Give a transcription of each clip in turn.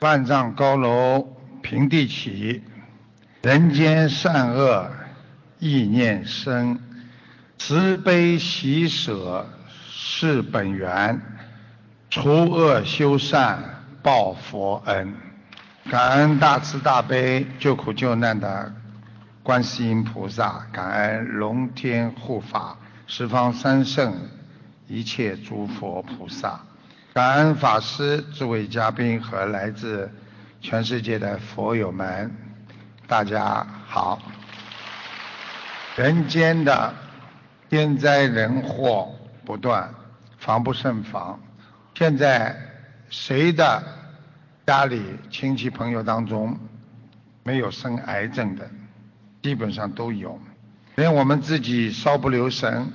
万丈高楼平地起，人间善恶意念生，慈悲喜舍是本源，除恶修善报佛恩。感恩大慈大悲救苦救难的观世音菩萨，感恩龙天护法、十方三圣、一切诸佛菩萨。感恩法师、诸位嘉宾和来自全世界的佛友们，大家好。人间的天灾人祸不断，防不胜防。现在谁的家里亲戚朋友当中没有生癌症的？基本上都有。连我们自己稍不留神，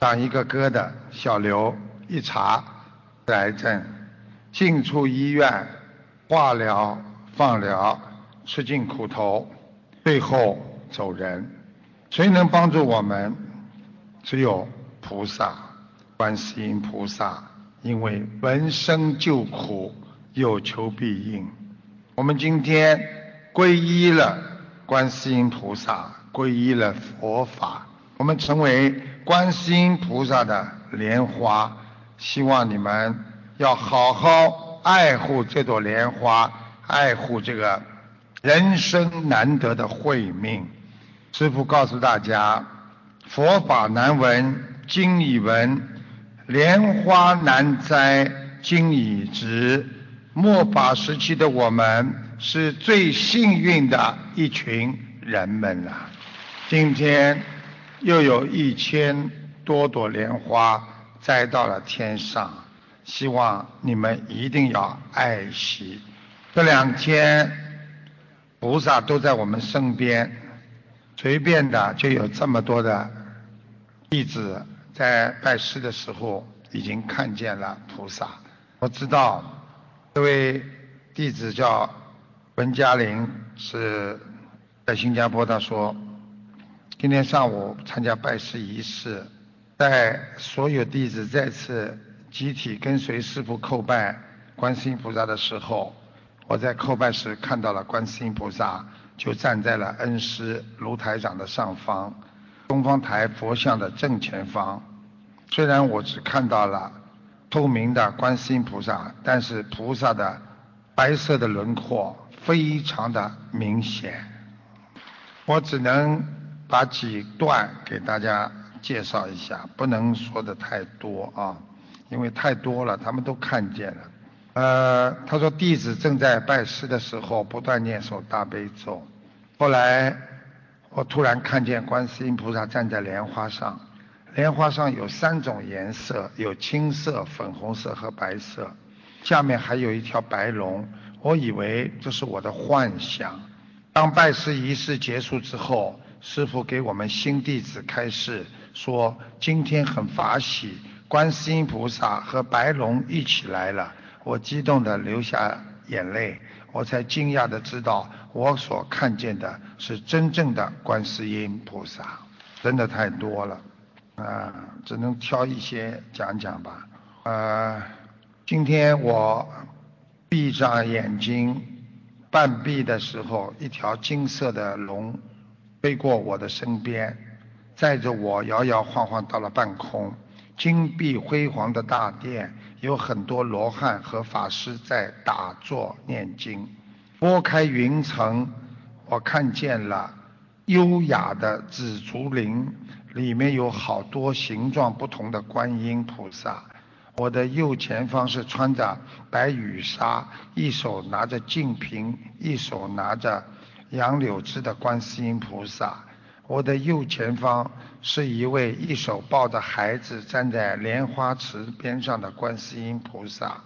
长一个疙瘩、小瘤，一查。癌症，进出医院，化疗、放疗，吃尽苦头，最后走人。谁能帮助我们？只有菩萨，观世音菩萨。因为闻声救苦，有求必应。我们今天皈依了观世音菩萨，皈依了佛法，我们成为观世音菩萨的莲花。希望你们要好好爱护这朵莲花，爱护这个人生难得的慧命。师父告诉大家：佛法难闻经已闻，莲花难摘经已植。末法时期的我们是最幸运的一群人们了。今天又有一千多朵莲花。栽到了天上，希望你们一定要爱惜。这两天菩萨都在我们身边，随便的就有这么多的弟子在拜师的时候已经看见了菩萨。我知道这位弟子叫文嘉玲，是在新加坡。他说今天上午参加拜师仪式。在所有弟子再次集体跟随师父叩拜观世音菩萨的时候，我在叩拜时看到了观世音菩萨就站在了恩师卢台长的上方，东方台佛像的正前方。虽然我只看到了透明的观世音菩萨，但是菩萨的白色的轮廓非常的明显。我只能把几段给大家。介绍一下，不能说的太多啊，因为太多了，他们都看见了。呃，他说弟子正在拜师的时候，不断念诵大悲咒。后来我突然看见观世音菩萨站在莲花上，莲花上有三种颜色，有青色、粉红色和白色，下面还有一条白龙。我以为这是我的幻想。当拜师仪式结束之后，师傅给我们新弟子开示。说今天很法喜，观世音菩萨和白龙一起来了，我激动的流下眼泪，我才惊讶的知道我所看见的是真正的观世音菩萨，真的太多了，啊，只能挑一些讲讲吧。呃，今天我闭上眼睛，半闭的时候，一条金色的龙飞过我的身边。载着我摇摇晃晃到了半空，金碧辉煌的大殿，有很多罗汉和法师在打坐念经。拨开云层，我看见了优雅的紫竹林，里面有好多形状不同的观音菩萨。我的右前方是穿着白羽纱，一手拿着净瓶，一手拿着杨柳枝的观世音菩萨。我的右前方是一位一手抱着孩子站在莲花池边上的观世音菩萨。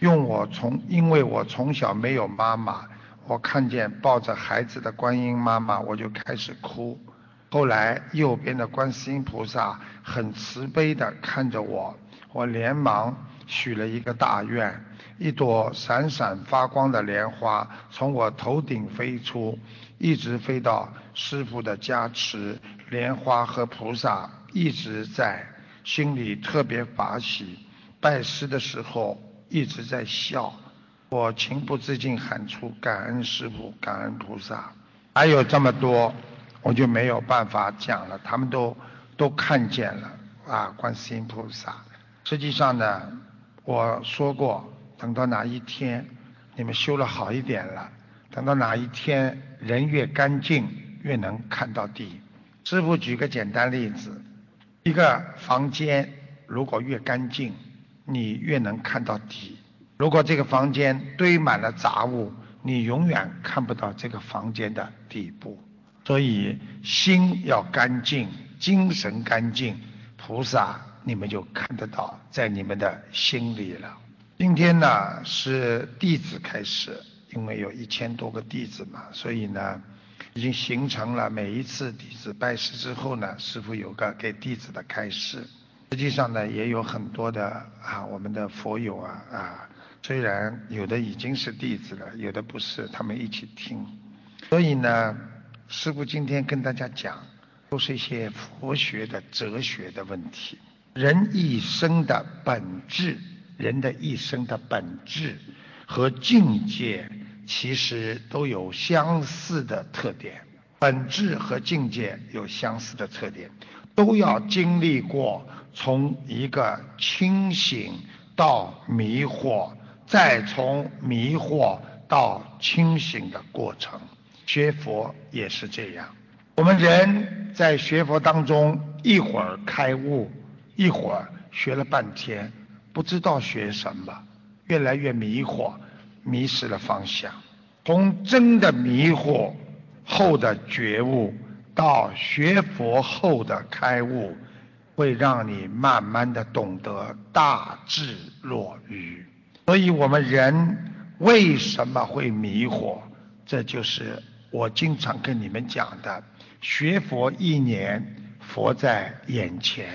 用我从，因为我从小没有妈妈，我看见抱着孩子的观音妈妈，我就开始哭。后来右边的观世音菩萨很慈悲地看着我，我连忙许了一个大愿。一朵闪闪发光的莲花从我头顶飞出，一直飞到师傅的加持，莲花和菩萨一直在，心里特别法喜。拜师的时候一直在笑，我情不自禁喊出感恩师傅，感恩菩萨。还有这么多，我就没有办法讲了，他们都都看见了啊，观世音菩萨。实际上呢，我说过，等到哪一天你们修了好一点了，等到哪一天人越干净，越能看到地。师傅举个简单例子，一个房间如果越干净，你越能看到底。如果这个房间堆满了杂物，你永远看不到这个房间的底部。所以心要干净，精神干净，菩萨你们就看得到在你们的心里了。今天呢是弟子开始，因为有一千多个弟子嘛，所以呢已经形成了每一次弟子拜师之后呢，师傅有个给弟子的开示。实际上呢也有很多的啊我们的佛友啊啊。虽然有的已经是弟子了，有的不是，他们一起听。所以呢，师傅今天跟大家讲，都是一些佛学的哲学的问题。人一生的本质，人的一生的本质和境界，其实都有相似的特点。本质和境界有相似的特点，都要经历过从一个清醒到迷惑。再从迷惑到清醒的过程，学佛也是这样。我们人在学佛当中，一会儿开悟，一会儿学了半天，不知道学什么，越来越迷惑，迷失了方向。从真的迷惑后的觉悟，到学佛后的开悟，会让你慢慢的懂得大智若愚。所以我们人为什么会迷惑？这就是我经常跟你们讲的：学佛一年，佛在眼前；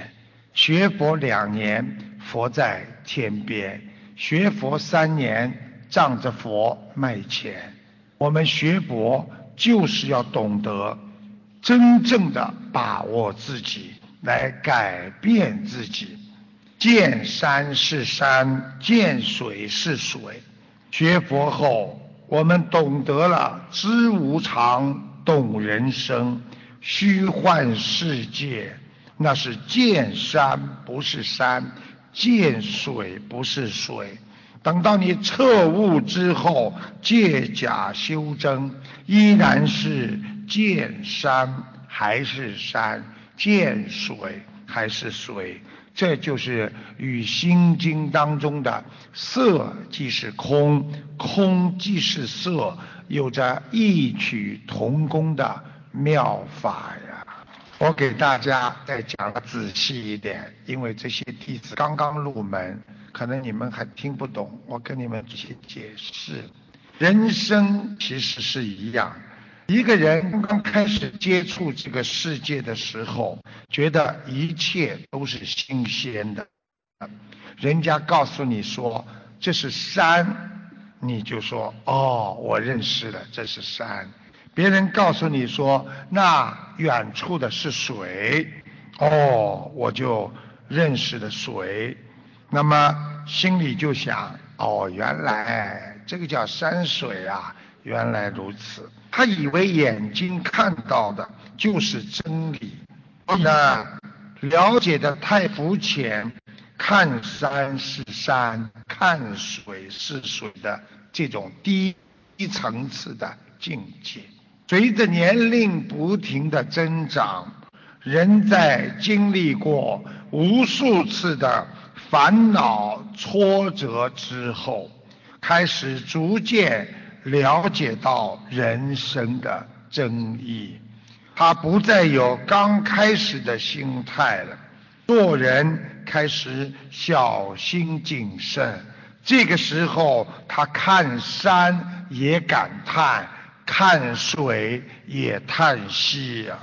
学佛两年，佛在天边；学佛三年，仗着佛卖钱。我们学佛就是要懂得真正的把握自己，来改变自己。见山是山，见水是水。学佛后，我们懂得了知无常，懂人生。虚幻世界，那是见山不是山，见水不是水。等到你彻悟之后，借假修真，依然是见山还是山，见水还是水。这就是与《心经》当中的“色即是空，空即是色”有着异曲同工的妙法呀！我给大家再讲的仔细一点，因为这些弟子刚刚入门，可能你们还听不懂，我跟你们仔细解释。人生其实是一样。一个人刚刚开始接触这个世界的时候，觉得一切都是新鲜的。人家告诉你说这是山，你就说哦，我认识了，这是山。别人告诉你说那远处的是水，哦，我就认识了水。那么心里就想哦，原来这个叫山水啊，原来如此。他以为眼睛看到的就是真理，那了解的太肤浅，看山是山，看水是水的这种低一层次的境界。随着年龄不停的增长，人在经历过无数次的烦恼挫折之后，开始逐渐。了解到人生的真意，他不再有刚开始的心态了，做人开始小心谨慎。这个时候，他看山也感叹，看水也叹息呀。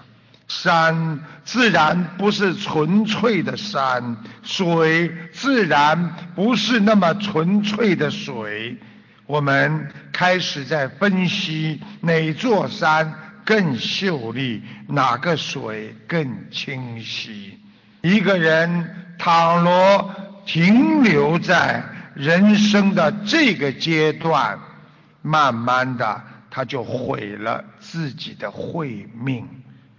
山自然不是纯粹的山，水自然不是那么纯粹的水。我们开始在分析哪座山更秀丽，哪个水更清晰。一个人倘若停留在人生的这个阶段，慢慢的他就毁了自己的慧命，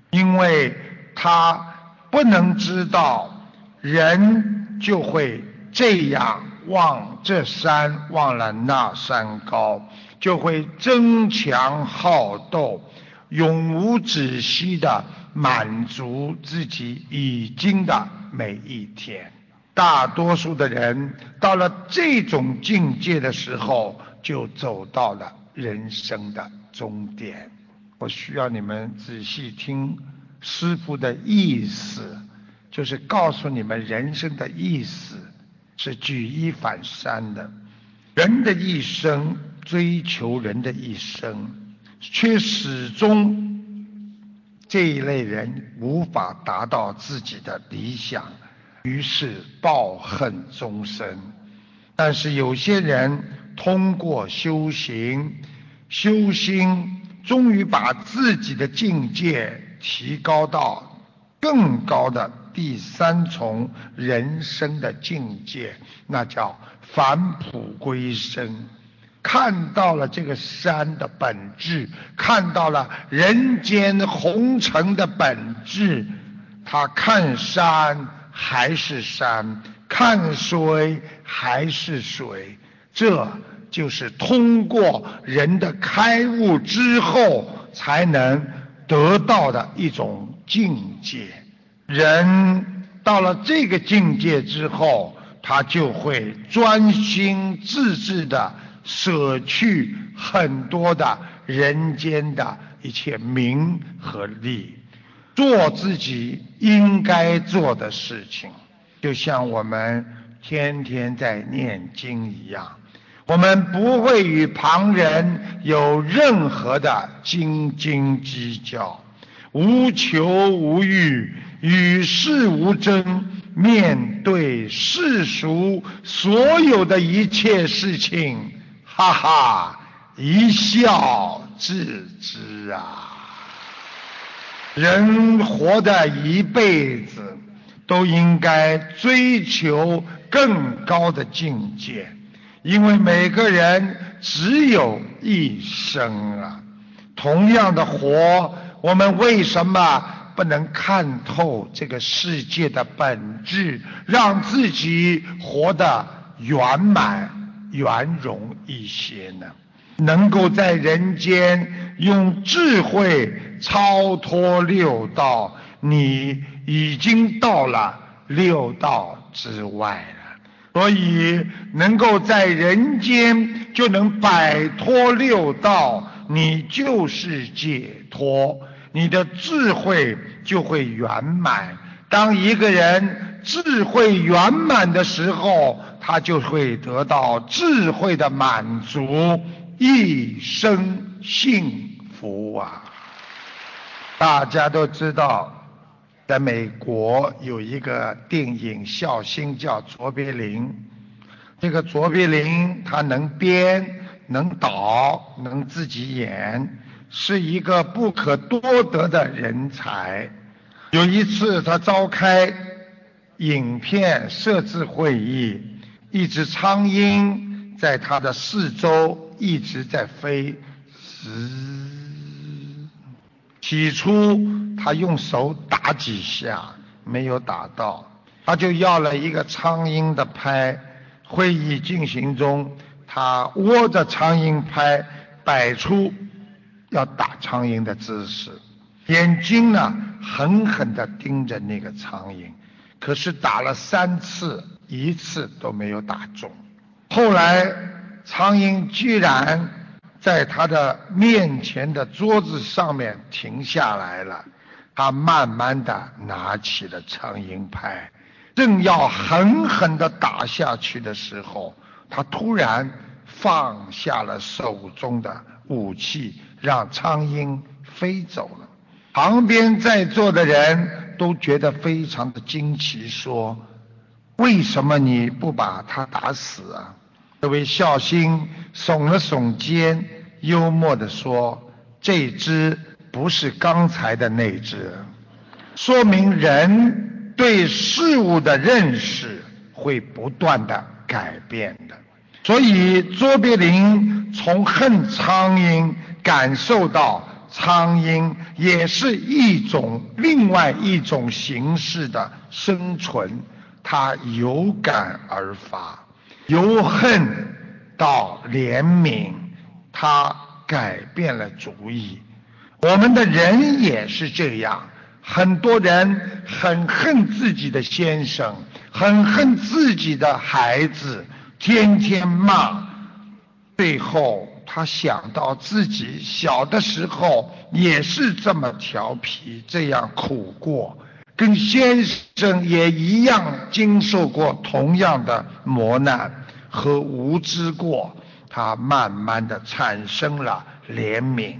因为他不能知道人就会这样望这山忘了那山高，就会争强好斗，永无止息的满足自己已经的每一天。大多数的人到了这种境界的时候，就走到了人生的终点。我需要你们仔细听师傅的意思，就是告诉你们人生的意思是举一反三的。人的一生追求人的一生，却始终这一类人无法达到自己的理想。于是抱恨终生，但是有些人通过修行、修心，终于把自己的境界提高到更高的第三重人生的境界，那叫返璞归真，看到了这个山的本质，看到了人间红尘的本质，他看山。还是山，看水还是水，这就是通过人的开悟之后才能得到的一种境界。人到了这个境界之后，他就会专心致志的舍去很多的人间的一切名和利。做自己应该做的事情，就像我们天天在念经一样，我们不会与旁人有任何的斤斤计较，无求无欲，与世无争，面对世俗所有的一切事情，哈哈，一笑置之啊。人活的一辈子，都应该追求更高的境界，因为每个人只有一生啊。同样的活，我们为什么不能看透这个世界的本质，让自己活得圆满、圆融一些呢？能够在人间用智慧超脱六道，你已经到了六道之外。所以能够在人间就能摆脱六道，你就是解脱，你的智慧就会圆满。当一个人智慧圆满的时候，他就会得到智慧的满足。一生幸福啊！大家都知道，在美国有一个电影笑星叫卓别林。这个卓别林他能编、能导、能自己演，是一个不可多得的人才。有一次他召开影片设置会议，一只苍蝇在他的四周。一直在飞，嘶。起初他用手打几下，没有打到，他就要了一个苍蝇的拍。会议进行中，他握着苍蝇拍，摆出要打苍蝇的姿势，眼睛呢狠狠地盯着那个苍蝇。可是打了三次，一次都没有打中。后来。苍蝇居然在他的面前的桌子上面停下来了，他慢慢的拿起了苍蝇拍，正要狠狠的打下去的时候，他突然放下了手中的武器，让苍蝇飞走了。旁边在座的人都觉得非常的惊奇，说：“为什么你不把他打死啊？”这位孝心耸了耸肩，幽默地说：“这只不是刚才的那只，说明人对事物的认识会不断的改变的。所以卓别林从恨苍蝇感受到苍蝇也是一种另外一种形式的生存，他有感而发，由恨到怜悯，他改变了主意。我们的人也是这样，很多人很恨自己的先生，很恨自己的孩子，天天骂。最后，他想到自己小的时候也是这么调皮，这样苦过，跟先生也一样经受过同样的磨难和无知过，他慢慢的产生了怜悯。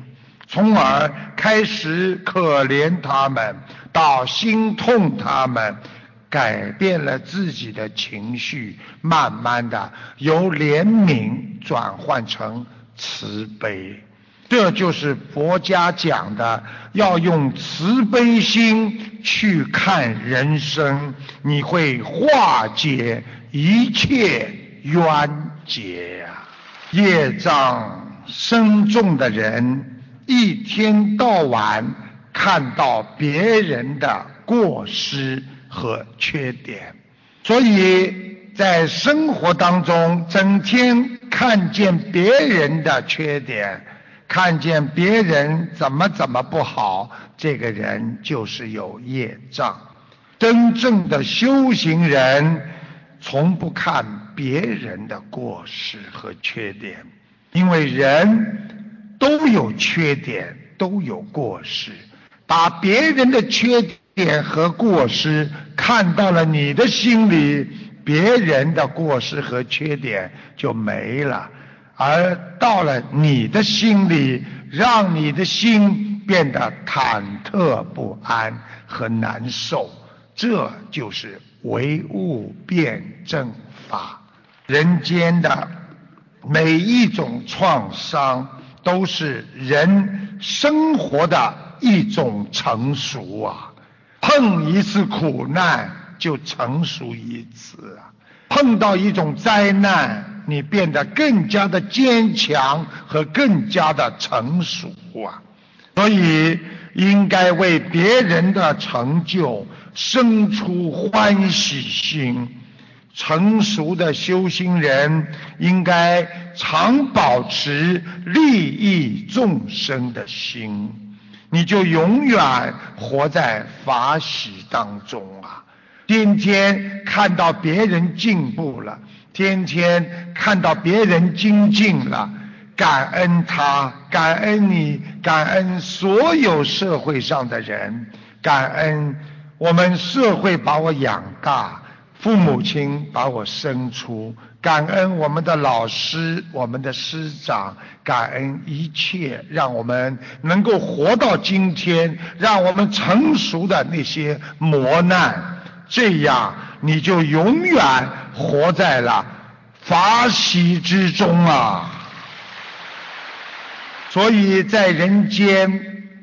从而开始可怜他们，到心痛他们，改变了自己的情绪，慢慢的由怜悯转换成慈悲。这就是佛家讲的，要用慈悲心去看人生，你会化解一切冤结呀。业障深重的人。一天到晚看到别人的过失和缺点，所以在生活当中整天看见别人的缺点，看见别人怎么怎么不好，这个人就是有业障。真正的修行人从不看别人的过失和缺点，因为人。都有缺点，都有过失，把别人的缺点和过失看到了你的心里，别人的过失和缺点就没了，而到了你的心里，让你的心变得忐忑不安和难受，这就是唯物辩证法。人间的每一种创伤。都是人生活的一种成熟啊！碰一次苦难就成熟一次啊！碰到一种灾难，你变得更加的坚强和更加的成熟啊！所以应该为别人的成就生出欢喜心。成熟的修行人应该常保持利益众生的心，你就永远活在法喜当中啊！天天看到别人进步了，天天看到别人精进了，感恩他，感恩你，感恩所有社会上的人，感恩我们社会把我养大。父母亲把我生出，感恩我们的老师、我们的师长，感恩一切让我们能够活到今天，让我们成熟的那些磨难，这样你就永远活在了法喜之中啊！所以在人间，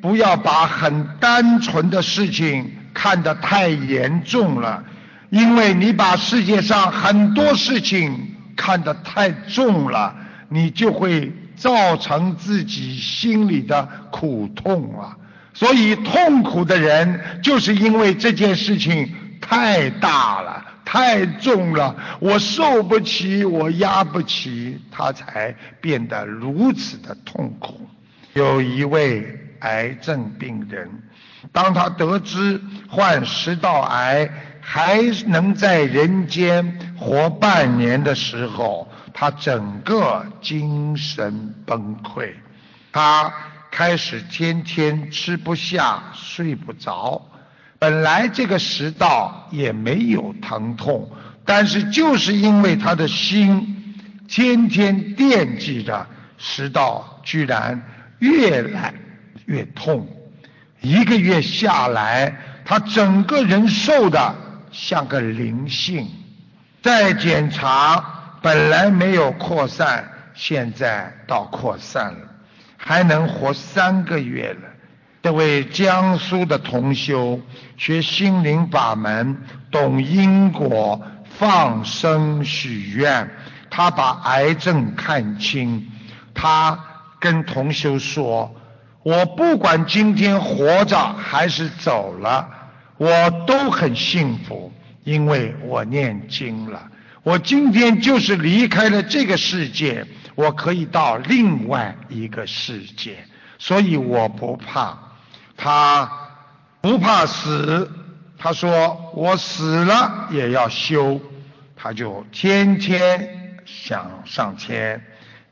不要把很单纯的事情看得太严重了。因为你把世界上很多事情看得太重了，你就会造成自己心里的苦痛啊！所以痛苦的人就是因为这件事情太大了、太重了，我受不起，我压不起，他才变得如此的痛苦。有一位癌症病人，当他得知患食道癌。还能在人间活半年的时候，他整个精神崩溃，他开始天天吃不下、睡不着。本来这个食道也没有疼痛，但是就是因为他的心天天惦记着食道，居然越来越痛。一个月下来，他整个人瘦的。像个灵性，再检查，本来没有扩散，现在到扩散了，还能活三个月了。这位江苏的同修学心灵法门，懂因果，放生许愿。他把癌症看清，他跟同修说：“我不管今天活着还是走了，我都很幸福，因为我念经了。我今天就是离开了这个世界，我可以到另外一个世界，所以我不怕。他不怕死，他说我死了也要修，他就天天。”想上天，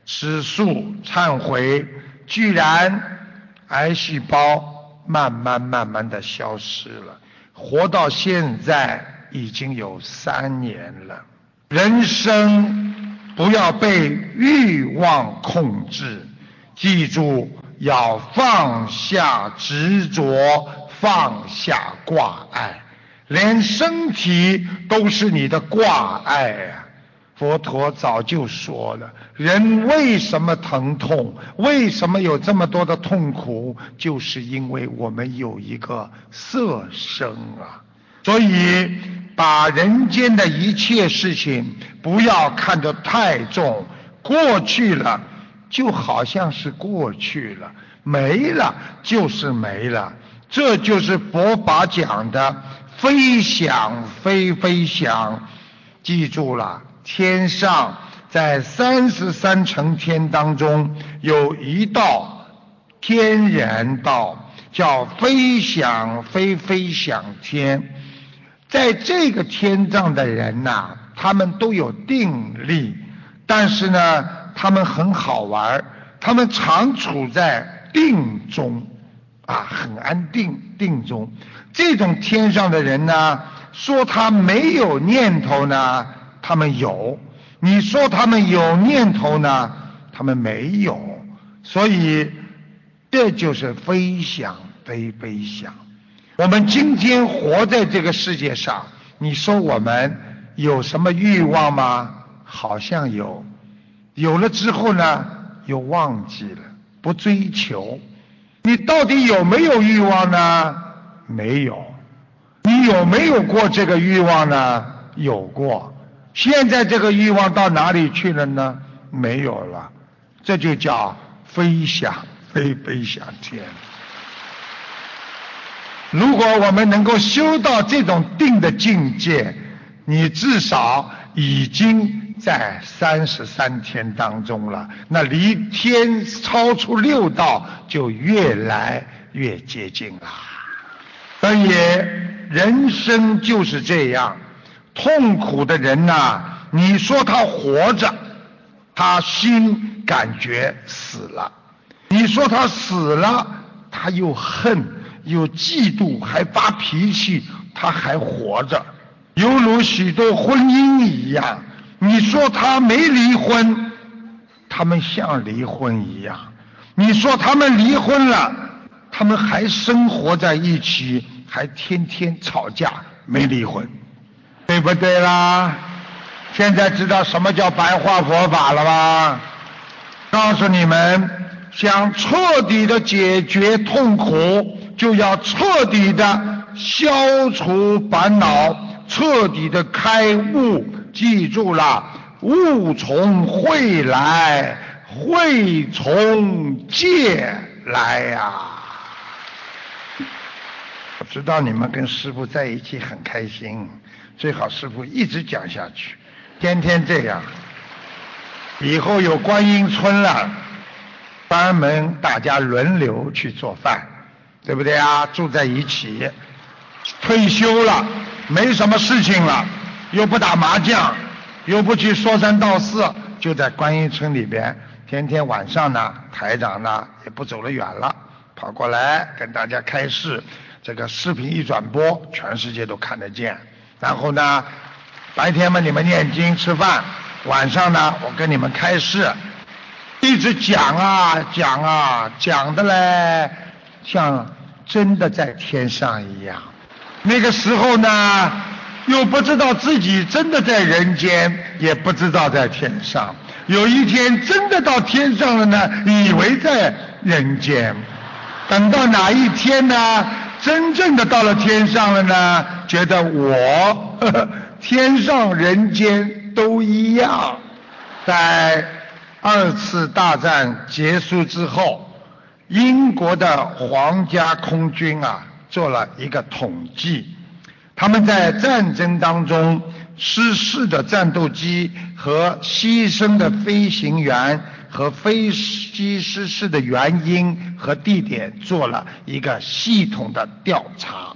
吃素忏悔，居然癌细胞慢慢慢慢的消失了，活到现在已经有三年了。人生不要被欲望控制，记住要放下执着，放下挂碍，连身体都是你的挂碍啊。佛陀早就说了，人为什么疼痛？为什么有这么多的痛苦？就是因为我们有一个色身啊！所以，把人间的一切事情不要看得太重，过去了就好像是过去了，没了就是没了。这就是佛法讲的“非想非非想”，记住了。天上在三十三层天当中有一道天然道，叫飞翔飞飞翔天。在这个天上的人呐，他们都有定力，但是呢，他们很好玩他们常处在定中，啊，很安定定中。这种天上的人呢，说他没有念头呢。他们有，你说他们有念头呢？他们没有，所以这就是非想非非想。我们今天活在这个世界上，你说我们有什么欲望吗？好像有，有了之后呢，又忘记了，不追求。你到底有没有欲望呢？没有。你有没有过这个欲望呢？有过。现在这个欲望到哪里去了呢？没有了，这就叫飞翔，飞飞翔天。如果我们能够修到这种定的境界，你至少已经在三十三天当中了，那离天超出六道就越来越接近了。所以人生就是这样。痛苦的人呐，你说他活着，他心感觉死了；你说他死了，他又恨又嫉妒，还发脾气，他还活着。犹如许多婚姻一样，你说他没离婚，他们像离婚一样；你说他们离婚了，他们还生活在一起，还天天吵架，没离婚。对不对啦？现在知道什么叫白话佛法了吧？告诉你们，想彻底的解决痛苦，就要彻底的消除烦恼，彻底的开悟。记住了，物从会来，会从戒来呀！我知道你们跟师傅在一起很开心。最好师傅一直讲下去，天天这样。以后有观音村了，专门大家轮流去做饭，对不对啊？住在一起，退休了，没什么事情了，又不打麻将，又不去说三道四，就在观音村里边，天天晚上呢，台长呢也不走得远了，跑过来跟大家开示，这个视频一转播，全世界都看得见。然后呢，白天嘛你们念经吃饭，晚上呢我跟你们开示，一直讲啊讲啊讲的嘞，像真的在天上一样。那个时候呢，又不知道自己真的在人间，也不知道在天上。有一天真的到天上了呢，以为在人间。等到哪一天呢？真正的到了天上了呢，觉得我呵呵 天上人间都一样，在二次大战结束之后，英国的皇家空军啊做了一个统计，他们在战争当中失事的战斗机和牺牲的飞行员和飞机失事的原因和地点做了一个系统的调查，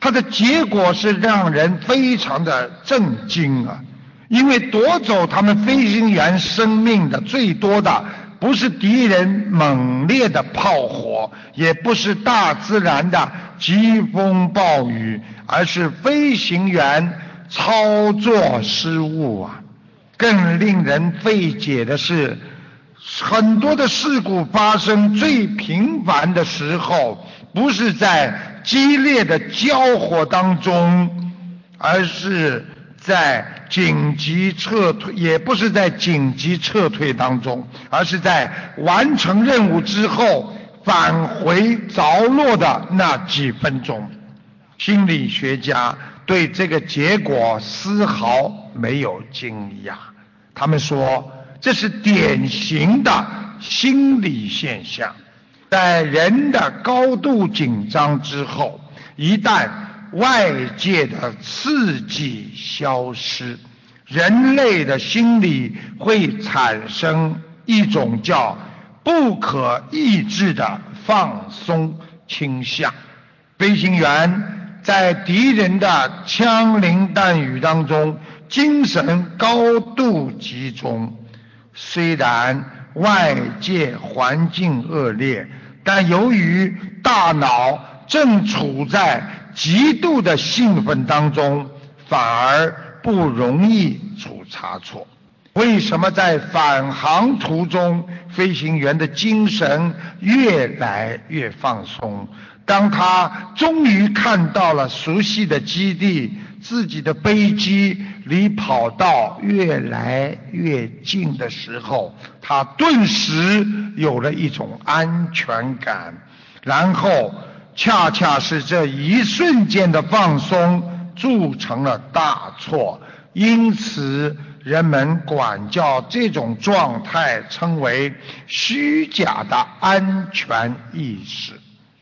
它的结果是让人非常的震惊啊！因为夺走他们飞行员生命的最多的，不是敌人猛烈的炮火，也不是大自然的疾风暴雨，而是飞行员操作失误啊！更令人费解的是，很多的事故发生最频繁的时候，不是在激烈的交火当中，而是。在紧急撤退，也不是在紧急撤退当中，而是在完成任务之后返回着落的那几分钟。心理学家对这个结果丝毫没有惊讶，他们说这是典型的心理现象，在人的高度紧张之后，一旦。外界的刺激消失，人类的心理会产生一种叫不可抑制的放松倾向。飞行员在敌人的枪林弹雨当中，精神高度集中。虽然外界环境恶劣，但由于大脑正处在极度的兴奋当中，反而不容易出差错。为什么在返航途中，飞行员的精神越来越放松？当他终于看到了熟悉的基地，自己的飞机离跑道越来越近的时候，他顿时有了一种安全感，然后。恰恰是这一瞬间的放松铸成了大错，因此人们管教这种状态称为虚假的安全意识。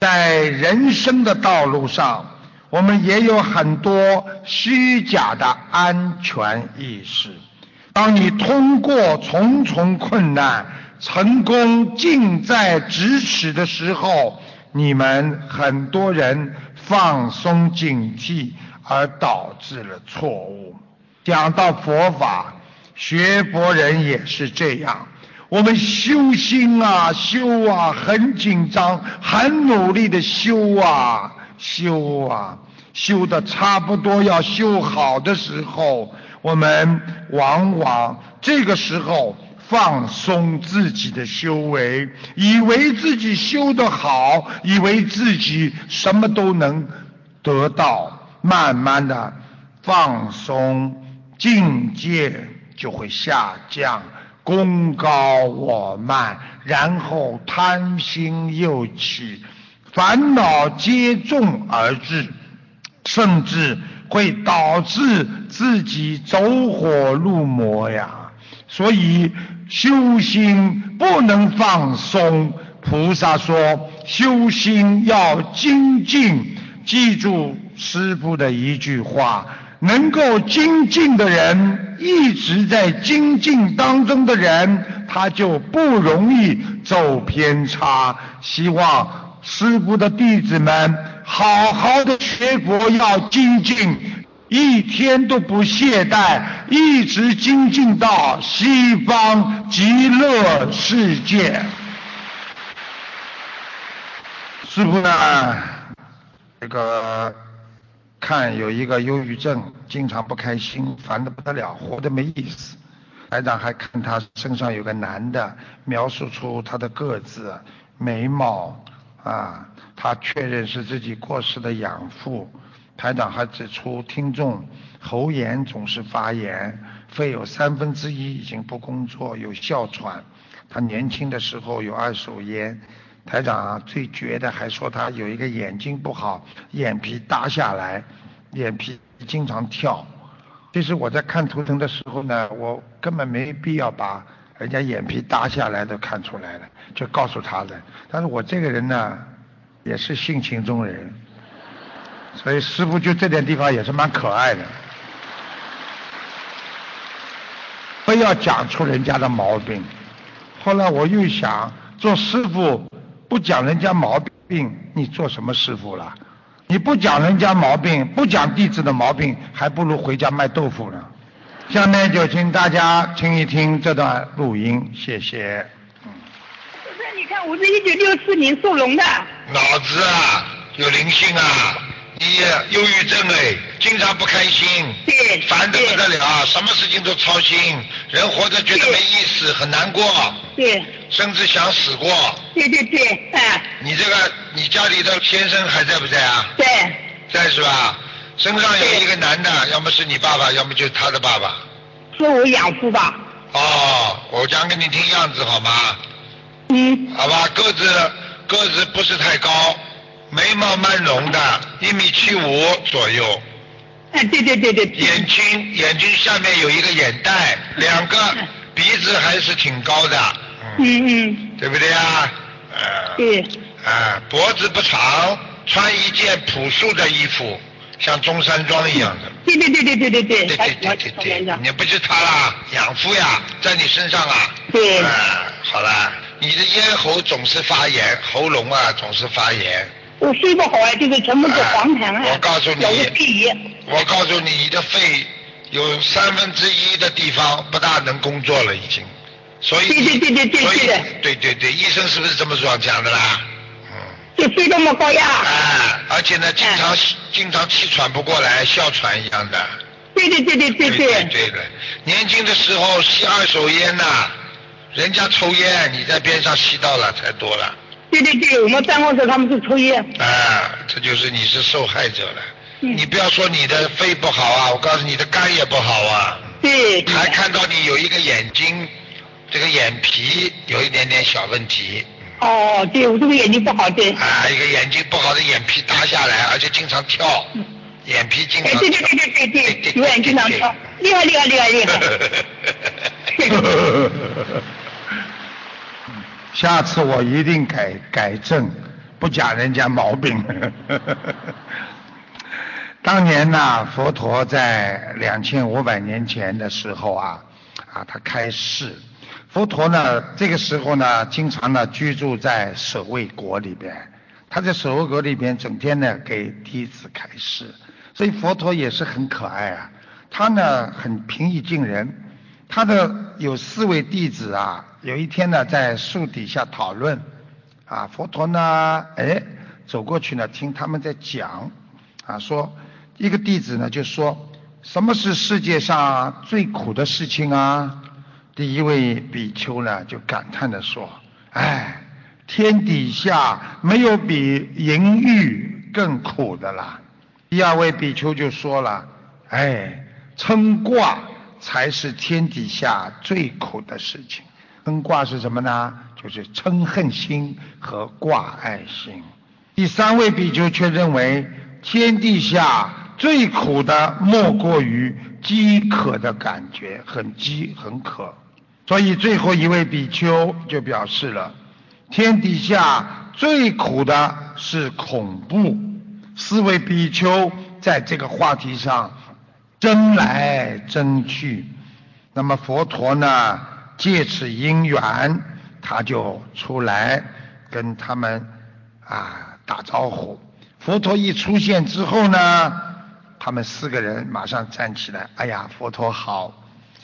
在人生的道路上，我们也有很多虚假的安全意识。当你通过重重困难，成功近在咫尺的时候。你们很多人放松警惕，而导致了错误。讲到佛法，学佛人也是这样。我们修心啊，修啊，很紧张，很努力的修啊，修啊，修的差不多要修好的时候，我们往往这个时候。放松自己的修为，以为自己修得好，以为自己什么都能得到，慢慢的放松，境界就会下降，功高我慢，然后贪心又起，烦恼接踵而至，甚至会导致自己走火入魔呀。所以。修心不能放松，菩萨说修心要精进。记住师父的一句话：能够精进的人，一直在精进当中的人，他就不容易走偏差。希望师父的弟子们好好的学佛，要精进。一天都不懈怠，一直精进到西方极乐世界。师傅呢？这个看有一个忧郁症，经常不开心，烦得不得了，活得没意思。台长还看他身上有个男的，描述出他的个子、眉毛啊，他确认是自己过世的养父。台长还指出，听众喉炎总是发炎，肺有三分之一已经不工作，有哮喘。他年轻的时候有二手烟。台长最绝的还说他有一个眼睛不好，眼皮耷下来，眼皮经常跳。其实我在看图腾的时候呢，我根本没必要把人家眼皮耷下来都看出来了，就告诉他的。但是我这个人呢，也是性情中人，所以师傅就这点地方也是蛮可爱的。不要讲出人家的毛病。后来我又想，做师傅不讲人家毛病，你做什么师傅了？你不讲人家毛病，不讲弟子的毛病，还不如回家卖豆腐呢。下面就请大家听一听这段录音，谢谢。不是，你看我是一九六四年属龙的。脑子啊，有灵性啊。你忧郁症哎，经常不开心，对，烦得不得了，什么事情都操心，人活着觉得没意思，很难过，对，甚至想死过，对对对，哎，你这个，你家里的先生还在不在啊？在，在是吧？身上有一个男的，要么是你爸爸，要么就是他的爸爸。是我养父吧？哦，我讲给你听样子好吗？嗯。好吧，个子个子不是太高。眉毛蛮浓的，一米七五左右。哎，对对对对。眼睛眼睛下面有一个眼袋，两个鼻子还是挺高的。嗯嗯。对不对啊？呃。对。啊，脖子不长，穿一件朴素的衣服，像中山装一样的。对对对对对对对。对对对对对。你不是他啦，养父呀，在你身上啊。对。啊，好了，你的咽喉总是发炎，喉咙啊总是发炎。我睡不好啊，就是全部是黄痰啊，我告诉你，我告诉你，你的肺有三分之一的地方不大能工作了，已经。所以。对对对对对对。对对对，医生是不是这么说讲的啦？嗯。就睡这么高呀。啊，而且呢，经常经常气喘不过来，哮喘一样的。对对对对对对。对对的，年轻的时候吸二手烟呐，人家抽烟，你在边上吸到了才多了。对对对，我们办公室他们是抽烟。啊，这就是你是受害者了。你不要说你的肺不好啊，我告诉你的肝也不好啊。对。还看到你有一个眼睛，这个眼皮有一点点小问题。哦，对，我这个眼睛不好，对。啊，一个眼睛不好的眼皮耷下来，而且经常跳，眼皮经常。对对对对对对，有眼经常跳，厉害厉害厉害厉害。下次我一定改改正，不讲人家毛病。当年呢，佛陀在两千五百年前的时候啊，啊，他开示。佛陀呢，这个时候呢，经常呢居住在舍卫国里边。他在舍卫国里边，整天呢给弟子开示。所以佛陀也是很可爱啊。他呢很平易近人。他的有四位弟子啊。有一天呢，在树底下讨论，啊，佛陀呢，哎，走过去呢，听他们在讲，啊，说一个弟子呢就说，什么是世界上最苦的事情啊？第一位比丘呢就感叹的说，哎，天底下没有比淫欲更苦的啦。第二位比丘就说了，哎，嗔卦才是天底下最苦的事情。嗔卦是什么呢？就是嗔恨心和挂爱心。第三位比丘却认为，天地下最苦的莫过于饥渴的感觉，很饥很渴。所以最后一位比丘就表示了，天底下最苦的是恐怖。四位比丘在这个话题上争来争去。那么佛陀呢？借此因缘，他就出来跟他们啊打招呼。佛陀一出现之后呢，他们四个人马上站起来。哎呀，佛陀好！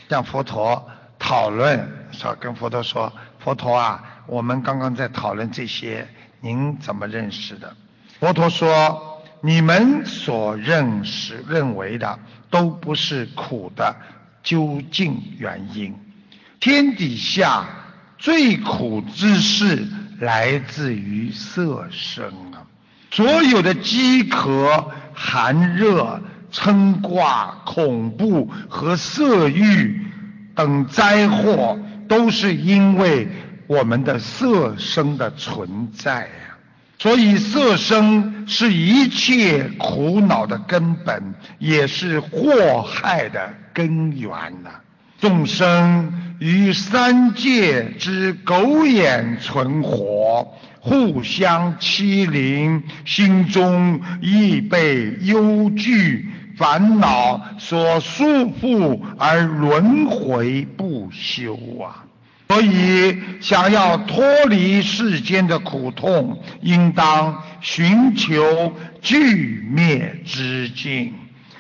向佛陀讨论，说跟佛陀说：“佛陀啊，我们刚刚在讨论这些，您怎么认识的？”佛陀说：“你们所认识、认为的都不是苦的究竟原因。”天底下最苦之事来自于色身啊！所有的饥渴、寒热、嗔挂、恐怖和色欲等灾祸，都是因为我们的色身的存在啊！所以色身是一切苦恼的根本，也是祸害的根源呐。众生于三界之狗眼存活，互相欺凌，心中亦被忧惧、烦恼所束缚，而轮回不休啊！所以，想要脱离世间的苦痛，应当寻求具灭之境，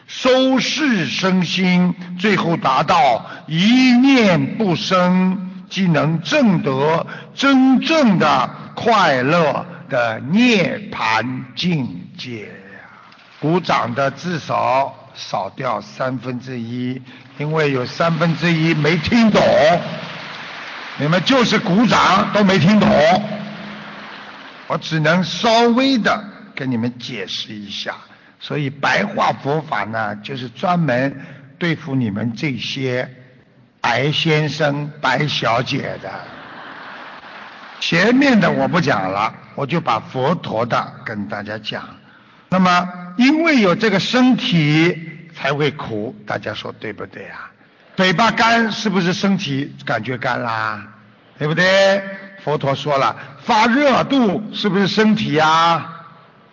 收视身心，最后达到一念不生，即能证得真正的快乐的涅槃境界呀！鼓掌的至少少掉三分之一，因为有三分之一没听懂。你们就是鼓掌都没听懂，我只能稍微的跟你们解释一下。所以白话佛法呢，就是专门对付你们这些白先生、白小姐的。前面的我不讲了，我就把佛陀的跟大家讲。那么，因为有这个身体才会苦，大家说对不对啊？嘴巴干是不是身体感觉干啦？对不对？佛陀说了，发热度是不是身体呀？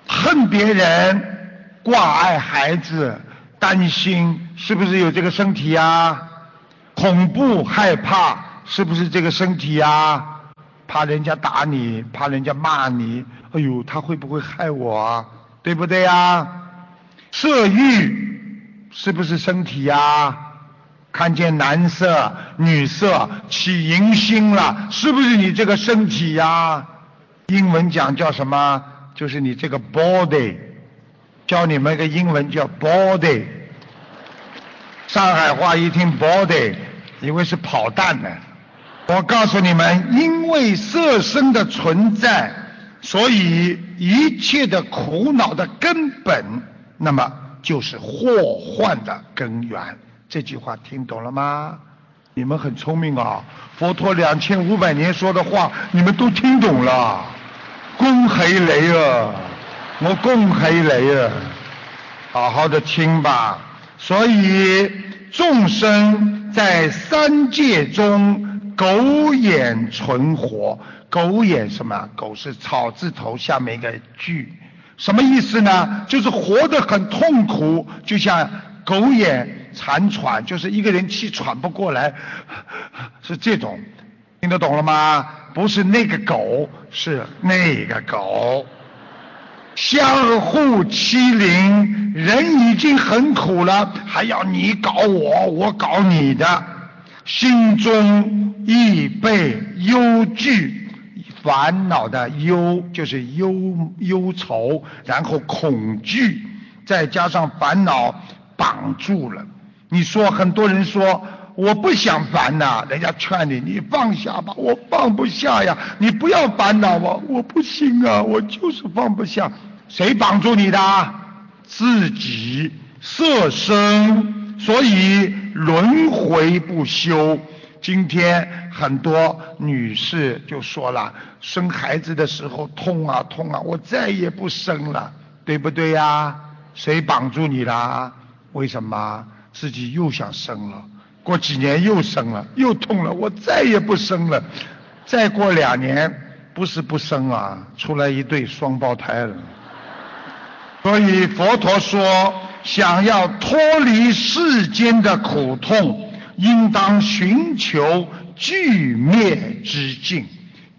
恨别人、挂碍孩子、担心是不是有这个身体呀？恐怖害怕是不是这个身体呀？怕人家打你，怕人家骂你，哎呦，他会不会害我啊？对不对呀？色欲是不是身体呀？看见男色、女色起淫心了，是不是你这个身体呀？英文讲叫什么？就是你这个 body，教你们一个英文叫 body。上海话一听 body，以为是跑蛋呢。我告诉你们，因为色身的存在，所以一切的苦恼的根本，那么就是祸患的根源。这句话听懂了吗？你们很聪明啊！佛陀两千五百年说的话，你们都听懂了。恭喜你啊！我恭喜你啊！好好的听吧。所以众生在三界中苟眼存活，苟眼什么？苟是草字头下面一个句，什么意思呢？就是活得很痛苦，就像苟眼。残喘就是一个人气喘不过来，是这种，听得懂了吗？不是那个狗，是那个狗，相互欺凌，人已经很苦了，还要你搞我，我搞你的，心中亦被忧惧、烦恼的忧，就是忧忧愁，然后恐惧，再加上烦恼绑住了。你说很多人说我不想烦呐，人家劝你你放下吧，我放不下呀，你不要烦恼我，我不行啊，我就是放不下。谁绑住你的？自己色身，所以轮回不休。今天很多女士就说了，生孩子的时候痛啊痛啊，我再也不生了，对不对呀？谁绑住你了？为什么？自己又想生了，过几年又生了，又痛了，我再也不生了。再过两年，不是不生啊，出来一对双胞胎了。所以佛陀说，想要脱离世间的苦痛，应当寻求具灭之境。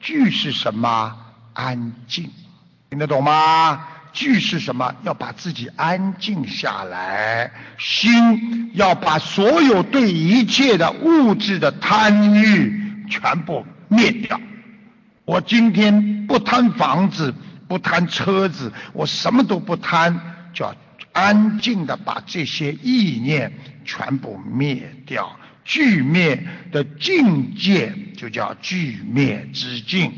具是什么？安静，听得懂吗？俱是什么？要把自己安静下来，心要把所有对一切的物质的贪欲全部灭掉。我今天不贪房子，不贪车子，我什么都不贪，叫安静的把这些意念全部灭掉。具灭的境界就叫具灭之境，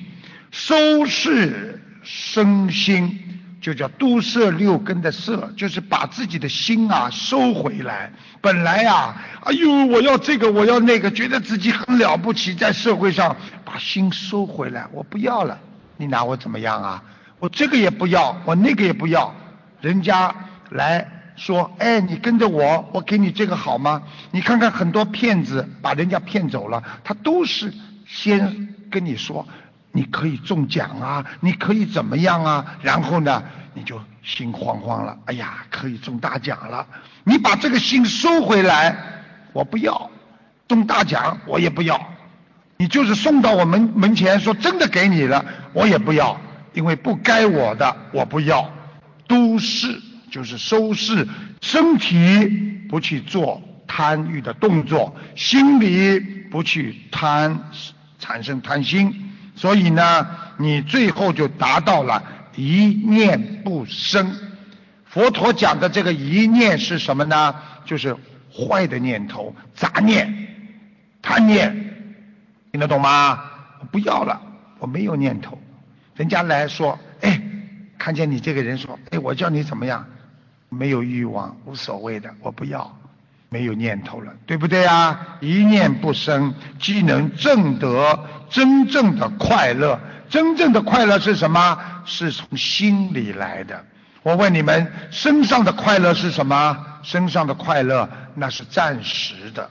收拾身心。就叫都摄六根的摄，就是把自己的心啊收回来。本来呀，哎呦，我要这个，我要那个，觉得自己很了不起，在社会上把心收回来，我不要了。你拿我怎么样啊？我这个也不要，我那个也不要，人家来说，哎，你跟着我，我给你这个好吗？你看看很多骗子把人家骗走了，他都是先跟你说，你可以中奖啊，你可以怎么样啊，然后呢，你就心慌慌了，哎呀，可以中大奖了，你把这个心收回来，我不要，中大奖我也不要，你就是送到我门门前说真的给你了，我也不要。因为不该我的我不要，都是就是收拾身体，不去做贪欲的动作，心里不去贪产生贪心，所以呢，你最后就达到了一念不生。佛陀讲的这个一念是什么呢？就是坏的念头、杂念、贪念，听得懂吗？不要了，我没有念头。人家来说，哎，看见你这个人说，哎，我叫你怎么样？没有欲望，无所谓的，我不要，没有念头了，对不对啊？一念不生，即能证得真正的快乐。真正的快乐是什么？是从心里来的。我问你们，身上的快乐是什么？身上的快乐那是暂时的，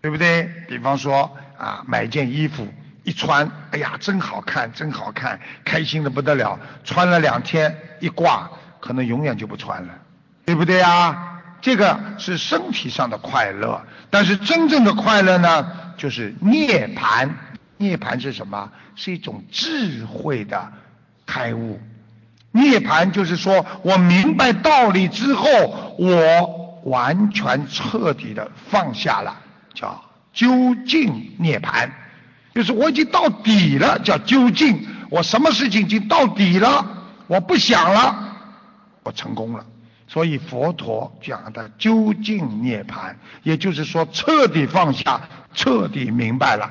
对不对？比方说啊，买件衣服。一穿，哎呀，真好看，真好看，开心的不得了。穿了两天，一挂，可能永远就不穿了，对不对啊？这个是身体上的快乐，但是真正的快乐呢，就是涅槃。涅槃是什么？是一种智慧的开悟。涅槃就是说我明白道理之后，我完全彻底的放下了，叫究竟涅槃。就是我已经到底了，叫究竟。我什么事情已经到底了，我不想了，我成功了。所以佛陀讲的究竟涅槃，也就是说彻底放下，彻底明白了。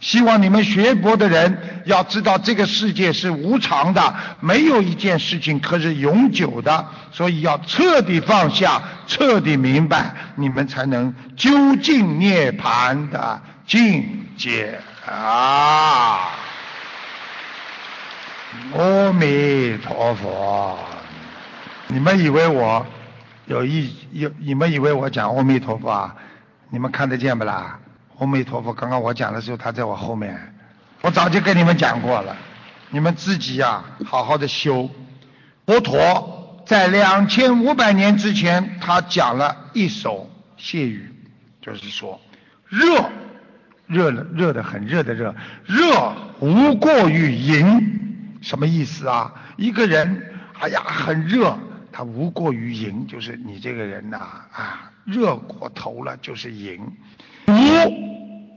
希望你们学佛的人要知道，这个世界是无常的，没有一件事情可是永久的。所以要彻底放下，彻底明白，你们才能究竟涅槃的境界。啊！阿弥陀佛！你们以为我有意有？你们以为我讲阿弥陀佛啊？你们看得见不啦？阿弥陀佛！刚刚我讲的时候，他在我后面。我早就跟你们讲过了，你们自己呀，好好的修。佛陀在两千五百年之前，他讲了一首谢语，就是说热。热了，热的很热的热，热无过于淫，什么意思啊？一个人，哎呀，很热，他无过于淫，就是你这个人呐，啊，热过头了就是淫。无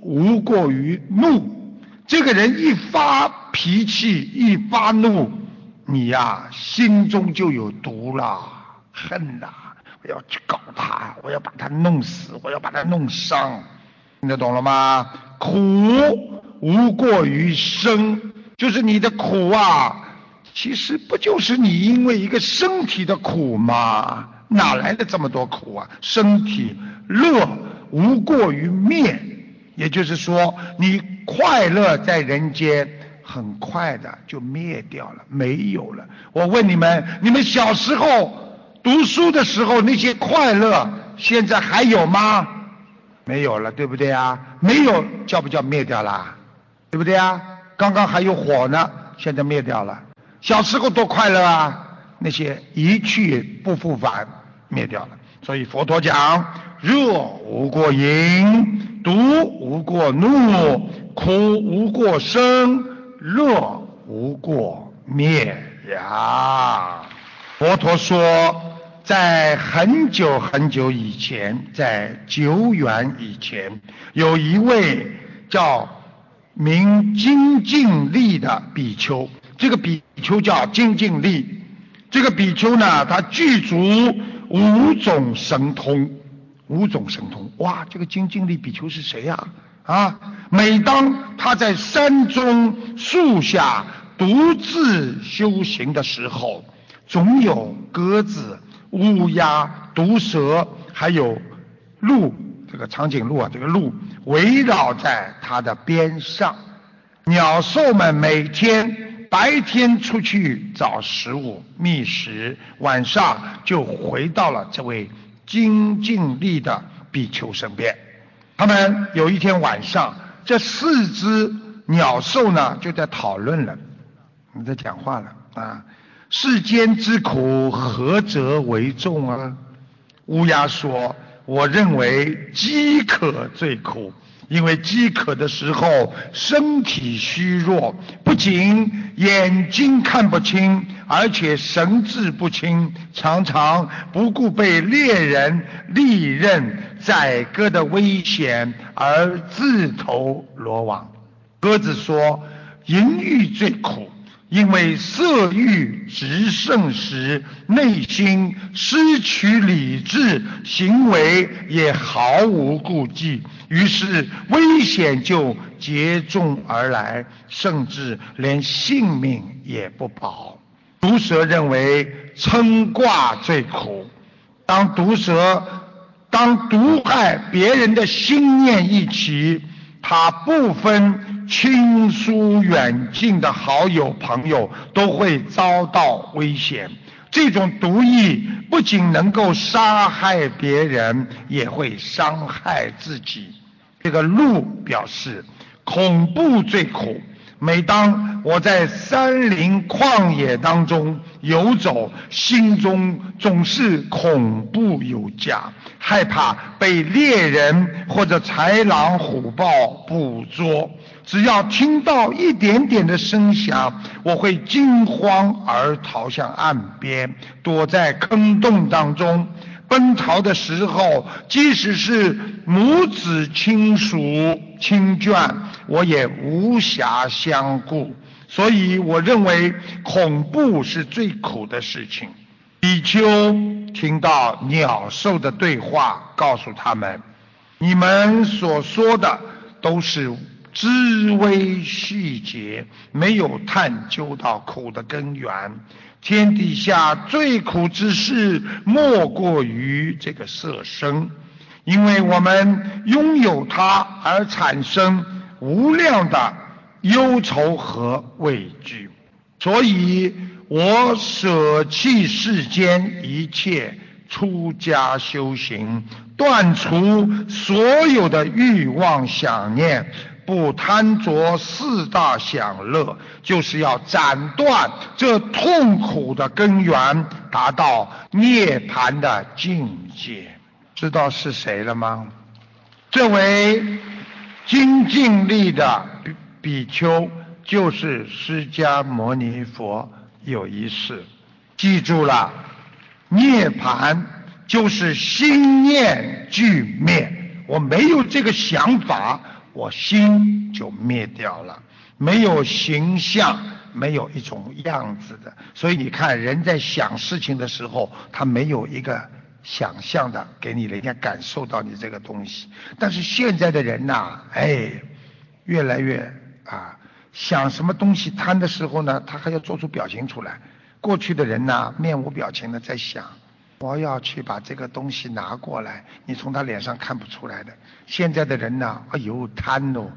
无过于怒，这个人一发脾气，一发怒，你呀心中就有毒了，恨呐，我要去搞他，我要把他弄死，我要把他弄伤。听得懂了吗？苦无过于生，就是你的苦啊，其实不就是你因为一个身体的苦吗？哪来的这么多苦啊？身体乐无过于灭，也就是说，你快乐在人间，很快的就灭掉了，没有了。我问你们，你们小时候读书的时候那些快乐，现在还有吗？没有了，对不对啊？没有叫不叫灭掉了，对不对啊？刚刚还有火呢，现在灭掉了。小时候多快乐啊！那些一去不复返，灭掉了。所以佛陀讲：热无过淫，毒无过怒，苦无过生，乐无过灭呀。佛陀说。在很久很久以前，在久远以前，有一位叫名精进力的比丘。这个比丘叫精进力。这个比丘呢，他具足五种神通。五种神通，哇！这个精进力比丘是谁呀？啊！每当他在山中树下独自修行的时候，总有鸽子。乌鸦、毒蛇，还有鹿，这个长颈鹿啊，这个鹿围绕在它的边上。鸟兽们每天白天出去找食物觅食，晚上就回到了这位精进力的比丘身边。他们有一天晚上，这四只鸟兽呢就在讨论了，你在讲话了啊！世间之苦，何则为重啊？乌鸦说：“我认为饥渴最苦。”因为饥渴的时候，身体虚弱，不仅眼睛看不清，而且神志不清，常常不顾被猎人利刃宰割的危险而自投罗网。鸽子说：“淫欲最苦。”因为色欲直盛时，内心失去理智，行为也毫无顾忌，于是危险就接踵而来，甚至连性命也不保。毒蛇认为嗔挂最苦，当毒蛇当毒害别人的心念一起，他不分。亲疏远近的好友朋友都会遭到危险。这种毒意不仅能够杀害别人，也会伤害自己。这个鹿表示，恐怖最苦。每当我在山林旷野当中游走，心中总是恐怖有加，害怕被猎人或者豺狼虎豹捕捉。只要听到一点点的声响，我会惊慌而逃向岸边，躲在坑洞当中。奔逃的时候，即使是母子亲属亲眷，我也无暇相顾。所以，我认为恐怖是最苦的事情。比丘听到鸟兽的对话，告诉他们：你们所说的都是知微细节，没有探究到苦的根源。天底下最苦之事，莫过于这个色身，因为我们拥有它而产生无量的忧愁和畏惧，所以我舍弃世间一切，出家修行，断除所有的欲望想念。不贪着四大享乐，就是要斩断这痛苦的根源，达到涅槃的境界。知道是谁了吗？这位精进力的比比丘，就是释迦牟尼佛。有一世，记住了，涅槃就是心念俱灭。我没有这个想法。我心就灭掉了，没有形象，没有一种样子的。所以你看，人在想事情的时候，他没有一个想象的给你，人家感受到你这个东西。但是现在的人呐，哎，越来越啊，想什么东西贪的时候呢，他还要做出表情出来。过去的人呢，面无表情的在想。我要去把这个东西拿过来，你从他脸上看不出来的。现在的人呢，哎呦贪哦，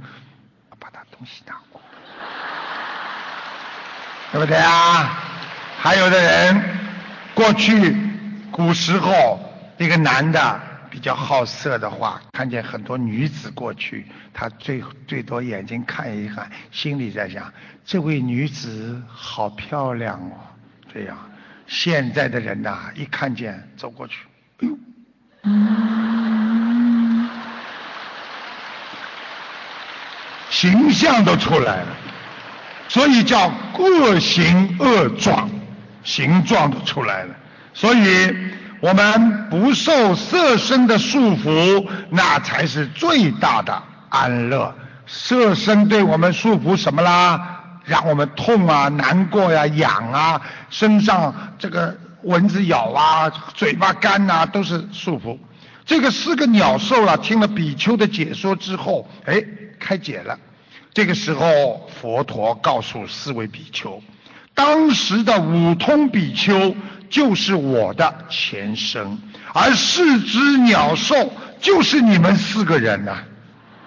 把他东西拿过来，对不对啊？还有的人，过去古时候，一个男的比较好色的话，看见很多女子过去，他最最多眼睛看一看，心里在想，这位女子好漂亮哦，这样。现在的人呐，一看见走过去，哎呦，形象都出来了，所以叫恶形恶状，形状都出来了。所以我们不受色身的束缚，那才是最大的安乐。色身对我们束缚什么啦？让我们痛啊、难过呀、痒啊，身上这个蚊子咬啊、嘴巴干呐，都是束缚。这个四个鸟兽啊，听了比丘的解说之后，哎，开解了。这个时候，佛陀告诉四位比丘，当时的五通比丘就是我的前身，而四只鸟兽就是你们四个人呐。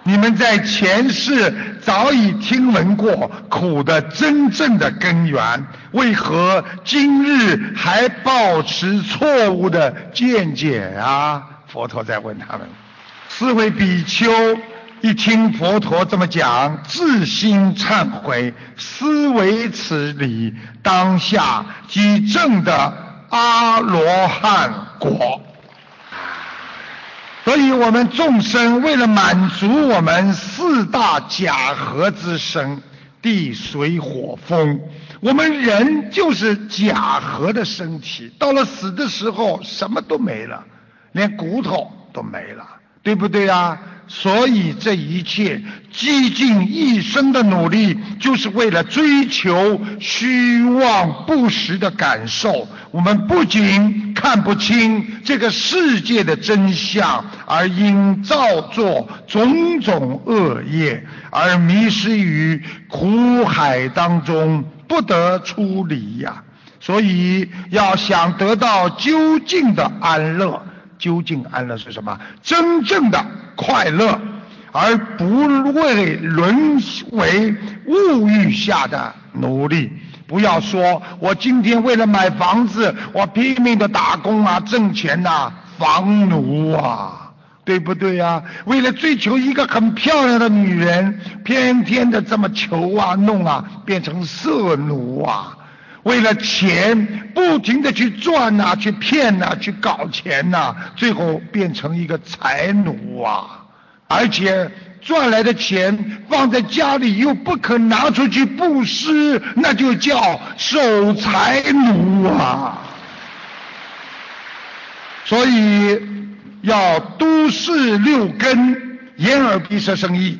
你们在前世早已听闻过苦的真正的根源，为何今日还保持错误的见解啊？佛陀在问他们。四位比丘一听佛陀这么讲，自心忏悔，思维此理，当下即证的阿罗汉果。所以我们众生为了满足我们四大假合之身，地水火风，我们人就是假合的身体，到了死的时候什么都没了，连骨头都没了，对不对呀？所以这一切几尽一生的努力，就是为了追求虚妄不实的感受。我们不仅看不清这个世界的真相，而因造作种种恶业，而迷失于苦海当中，不得出离呀。所以要想得到究竟的安乐。究竟安乐是什么？真正的快乐，而不为沦为物欲下的奴隶。不要说我今天为了买房子，我拼命的打工啊，挣钱呐，房奴啊，对不对呀？为了追求一个很漂亮的女人，天天的这么求啊弄啊，变成色奴啊。为了钱，不停的去赚呐，去骗呐，去搞钱呐，最后变成一个财奴啊！而且赚来的钱放在家里又不肯拿出去布施，那就叫守财奴啊！所以要都市六根，眼耳鼻舌身意，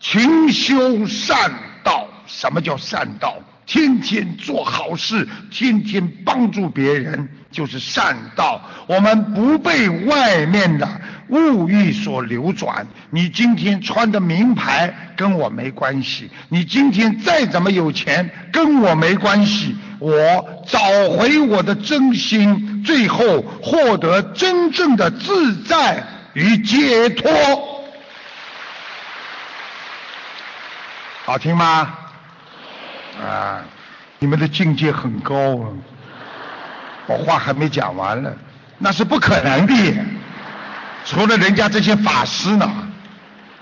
勤修善道。什么叫善道？天天做好事，天天帮助别人，就是善道。我们不被外面的物欲所流转。你今天穿的名牌跟我没关系，你今天再怎么有钱跟我没关系。我找回我的真心，最后获得真正的自在与解脱。好听吗？啊，你们的境界很高啊！我话还没讲完呢，那是不可能的，除了人家这些法师呢，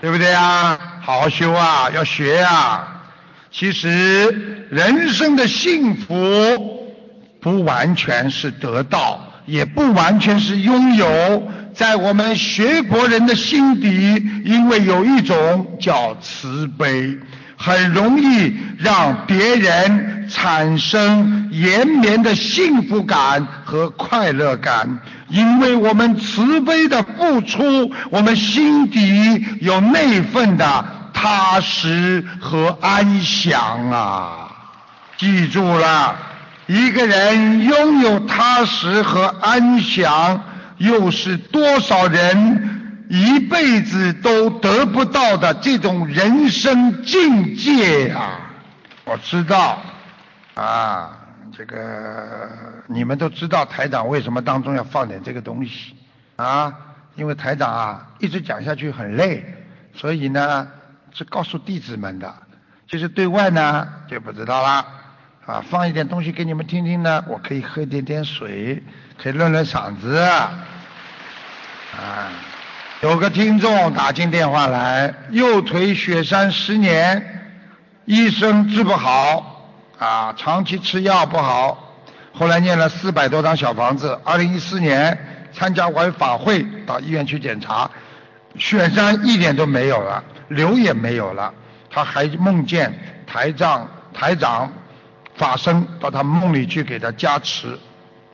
对不对啊？好好修啊，要学啊。其实人生的幸福不完全是得到，也不完全是拥有，在我们学佛人的心底，因为有一种叫慈悲。很容易让别人产生延绵的幸福感和快乐感，因为我们慈悲的付出，我们心底有那份的踏实和安详啊！记住了，一个人拥有踏实和安详，又是多少人？一辈子都得不到的这种人生境界啊！我知道，啊，这个你们都知道台长为什么当中要放点这个东西啊？因为台长啊一直讲下去很累，所以呢是告诉弟子们的。其实对外呢就不知道啦，啊，放一点东西给你们听听呢，我可以喝点点水，可以润润嗓子，啊。有个听众打进电话来，右腿雪山十年，医生治不好，啊，长期吃药不好，后来念了四百多张小房子。二零一四年参加完法会，到医院去检查，雪山一点都没有了，瘤也没有了。他还梦见台长台长法身到他梦里去给他加持，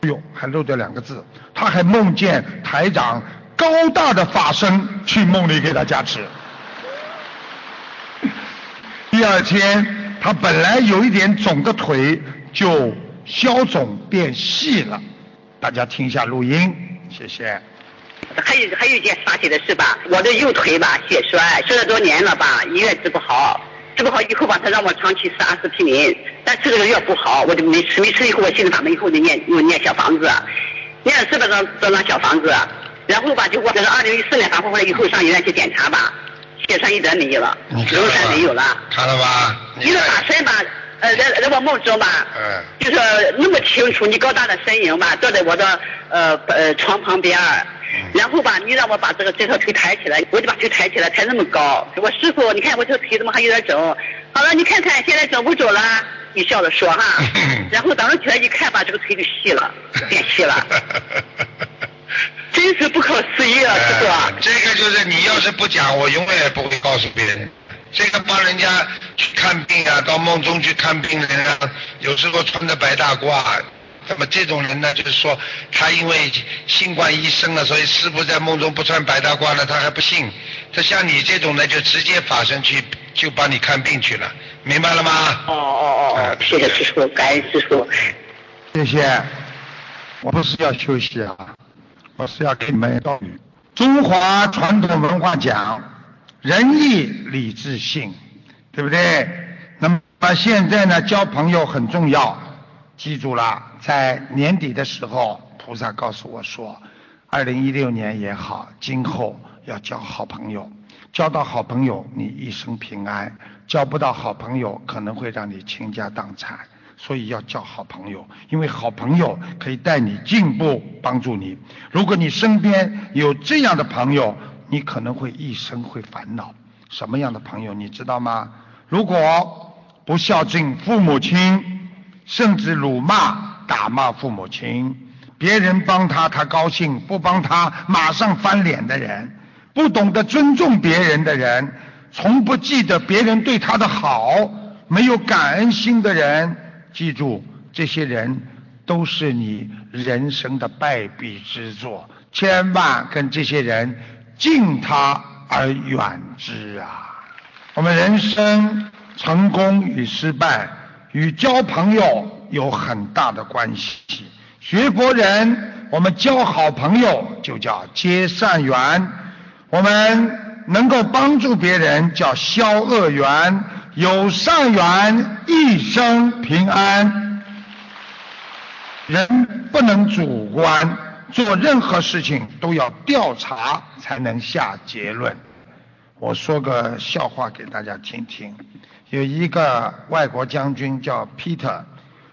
哎呦，还漏掉两个字，他还梦见台长。高大的法身去梦里给他加持。第二天，他本来有一点肿的腿就消肿变细了。大家听一下录音，谢谢。还有还有一件发现的事吧，我的右腿吧血栓，血了多年了吧，医院治不好，治不好以后吧，他让我长期吃阿司匹林，但吃这个药不好，我就没吃，没吃以后我心里法门以后就念又念小房子，念了四百张这张小房子。然后吧，就我这是二零一四年发回来以后上医院去检查吧，血栓一点没有了，你看了龙山没有了。看了吧？你的大神吧，呃，在在我梦中吧，嗯就是那么清楚，你高大的身影吧，坐在我的呃呃床旁边然后吧，你让我把这个这条腿抬起来，我就把腿抬起来，抬那么高。我师傅，你看我这个腿怎么还有点肿？好了，你看看现在肿不肿了？你笑着说哈，然后早上起来一看吧，这个腿就细了，变细了，真是不可思议啊，师。呃这个就是你要是不讲，我永远也不会告诉别人。这个帮人家去看病啊，到梦中去看病的人啊，有时候穿着白大褂。那么这种人呢，就是说他因为新冠医生了，所以师傅在梦中不穿白大褂了，他还不信。他像你这种呢，就直接法身去就帮你看病去了，明白了吗？哦哦哦哦，谢谢师傅，感恩师傅。谢谢。我不是要休息啊，我是要给你们道理。中华传统文化讲仁义礼智信，对不对？那么现在呢，交朋友很重要。记住了，在年底的时候，菩萨告诉我说，二零一六年也好，今后要交好朋友。交到好朋友，你一生平安；交不到好朋友，可能会让你倾家荡产。所以要交好朋友，因为好朋友可以带你进步，帮助你。如果你身边有这样的朋友，你可能会一生会烦恼。什么样的朋友你知道吗？如果不孝敬父母亲，甚至辱骂、打骂父母亲，别人帮他他高兴，不帮他马上翻脸的人，不懂得尊重别人的人，从不记得别人对他的好，没有感恩心的人，记住，这些人都是你人生的败笔之作，千万跟这些人敬他而远之啊！我们人生成功与失败与交朋友有很大的关系。学佛人，我们交好朋友就叫结善缘，我们能够帮助别人叫消恶缘，有善缘一生平安。人不能主观，做任何事情都要调查才能下结论。我说个笑话给大家听听。有一个外国将军叫 Peter，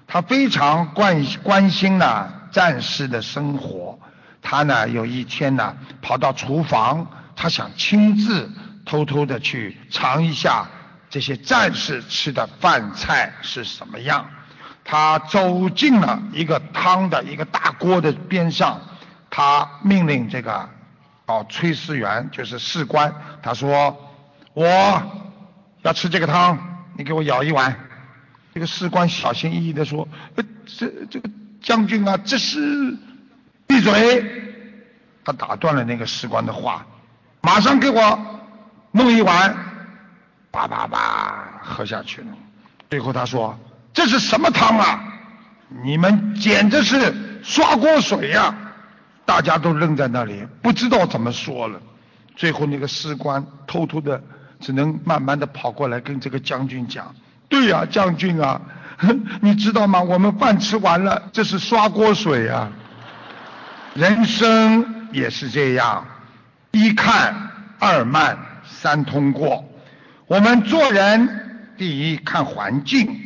他非常关关心呢战士的生活。他呢有一天呢跑到厨房，他想亲自偷偷的去尝一下这些战士吃的饭菜是什么样。他走进了一个汤的一个大锅的边上，他命令这个哦炊事员就是士官，他说我要吃这个汤，你给我舀一碗。这个士官小心翼翼地说：“呃，这这个将军啊，这是闭嘴！”他打断了那个士官的话，马上给我弄一碗，叭叭叭喝下去了。最后他说：“这是什么汤啊？你们简直是刷锅水呀、大家都愣在那里，不知道怎么说了。最后那个士官偷偷的，只能慢慢的跑过来跟这个将军讲：“对呀、将军啊，你知道吗？我们饭吃完了，这是刷锅水呀、人生也是这样，一看二慢三通过。我们做人，第一看环境，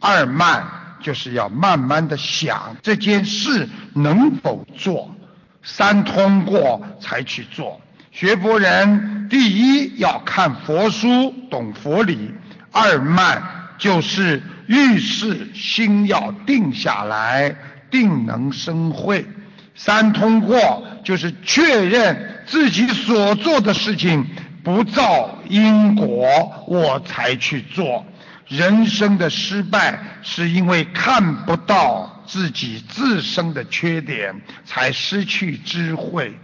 二慢就是要慢慢的想这件事能否做，三通过才去做。学佛人，第一要看佛书，懂佛理；二慢就是遇事心要定下来，定能生慧。三通过就是确认自己所做的事情不造因果，我才去做。人生的失败是因为看不到自己自身的缺点，才失去智慧。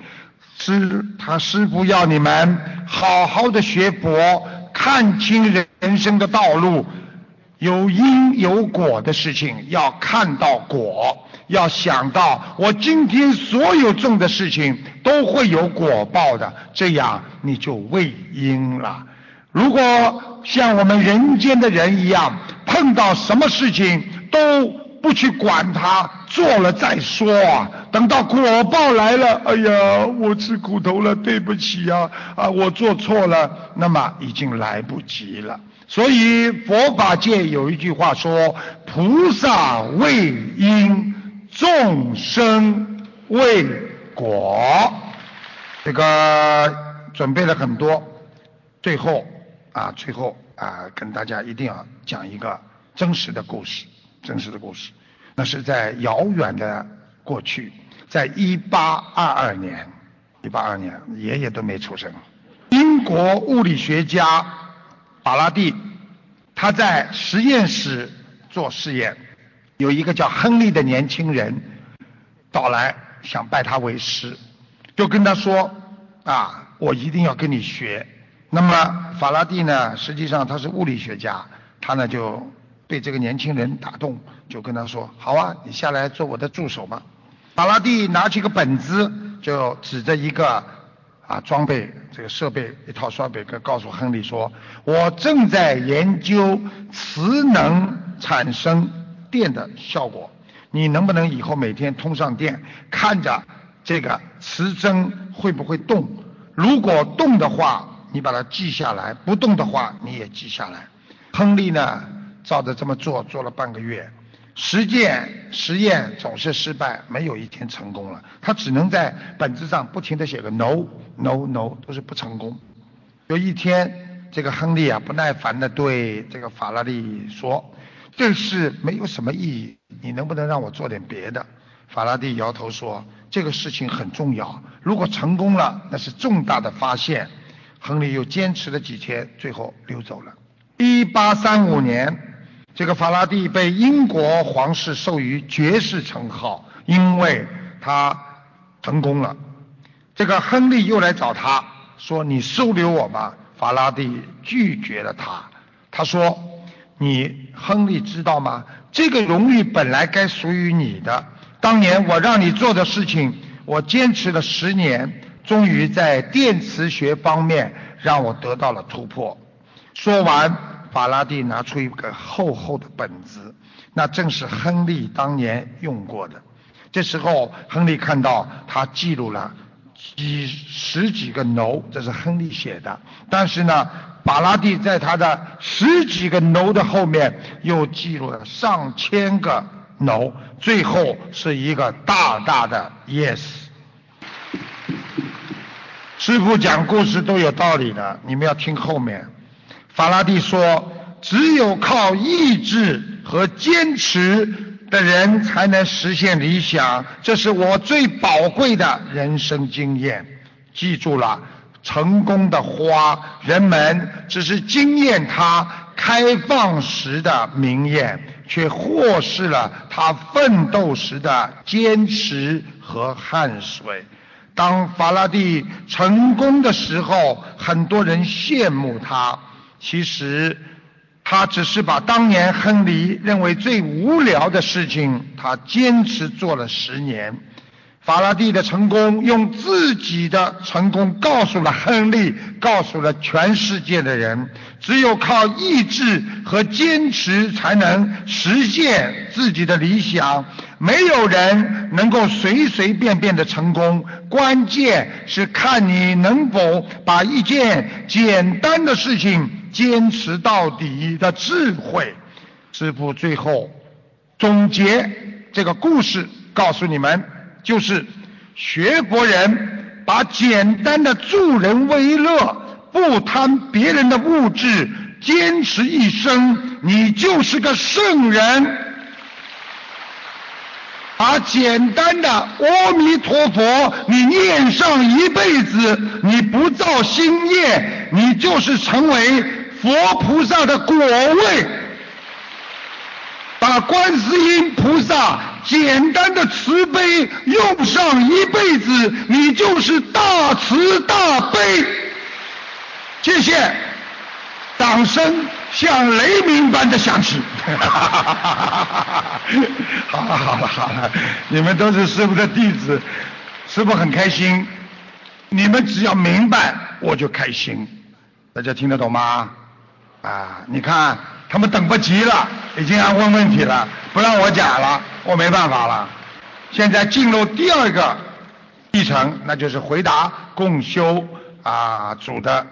师他师傅要你们好好的学佛，看清人生的道路，有因有果的事情要看到果，要想到我今天所有种的事情都会有果报的，这样你就为因了。如果像我们人间的人一样，碰到什么事情都不去管它，做了再说啊。等到果报来了，哎呀，我吃苦头了，对不起呀，啊，我做错了，那么已经来不及了。所以佛法界有一句话说：菩萨为因，众生为果。这个准备了很多，最后啊，最后啊，跟大家一定要讲一个真实的故事。真实的故事，那是在遥远的过去，在一八二二年，一八二年，爷爷都没出生。英国物理学家法拉第，他在实验室做试验，有一个叫亨利的年轻人到来，想拜他为师，就跟他说啊，我一定要跟你学。那么法拉第呢，实际上他是物理学家，他呢就。被这个年轻人打动，就跟他说：“好啊，你下来做我的助手吧。”法拉第拿起个本子，就指着一个啊装备，这个设备一套设备，告诉亨利说：“我正在研究磁能产生电的效果，你能不能以后每天通上电，看着这个磁针会不会动？如果动的话，你把它记下来；不动的话，你也记下来。”亨利呢？照着这么做，做了半个月，实践实验总是失败，没有一天成功了。他只能在本子上不停地写个 no no no，都是不成功。有一天，这个亨利啊不耐烦地对这个法拉利说：“这事没有什么意义，你能不能让我做点别的？”法拉第摇头说：“这个事情很重要，如果成功了，那是重大的发现。”亨利又坚持了几天，最后溜走了。一八三五年。这个法拉第被英国皇室授予爵士称号，因为他成功了。这个亨利又来找他说：“你收留我吧。”法拉第拒绝了他。他说：“你亨利知道吗？这个荣誉本来该属于你的。当年我让你做的事情，我坚持了十年，终于在电磁学方面让我得到了突破。”说完。法拉第拿出一个厚厚的本子，那正是亨利当年用过的。这时候，亨利看到他记录了几十几个 no，这是亨利写的。但是呢，法拉第在他的十几个 no 的后面又记录了上千个 no，最后是一个大大的 yes。师傅讲故事都有道理的，你们要听后面。法拉第说：“只有靠意志和坚持的人，才能实现理想。这是我最宝贵的人生经验。记住了，成功的花，人们只是惊艳它开放时的明艳，却忽视了它奋斗时的坚持和汗水。当法拉第成功的时候，很多人羡慕他。”其实，他只是把当年亨利认为最无聊的事情，他坚持做了十年。法拉第的成功，用自己的成功告诉了亨利，告诉了全世界的人：只有靠意志和坚持，才能实现自己的理想。没有人能够随随便便的成功，关键是看你能否把一件简单的事情。坚持到底的智慧，师傅最后总结这个故事，告诉你们，就是学佛人把简单的助人为乐，不贪别人的物质，坚持一生，你就是个圣人。把简单的阿弥陀佛，你念上一辈子，你不造新业，你就是成为。佛菩萨的果位，把观世音菩萨简单的慈悲用上一辈子，你就是大慈大悲。谢谢，掌声像雷鸣般的响起。好了好了好了，你们都是师傅的弟子，师傅很开心。你们只要明白，我就开心。大家听得懂吗？啊，你看他们等不及了，已经要问问题了，不让我讲了，我没办法了。现在进入第二个议程，那就是回答共修啊组的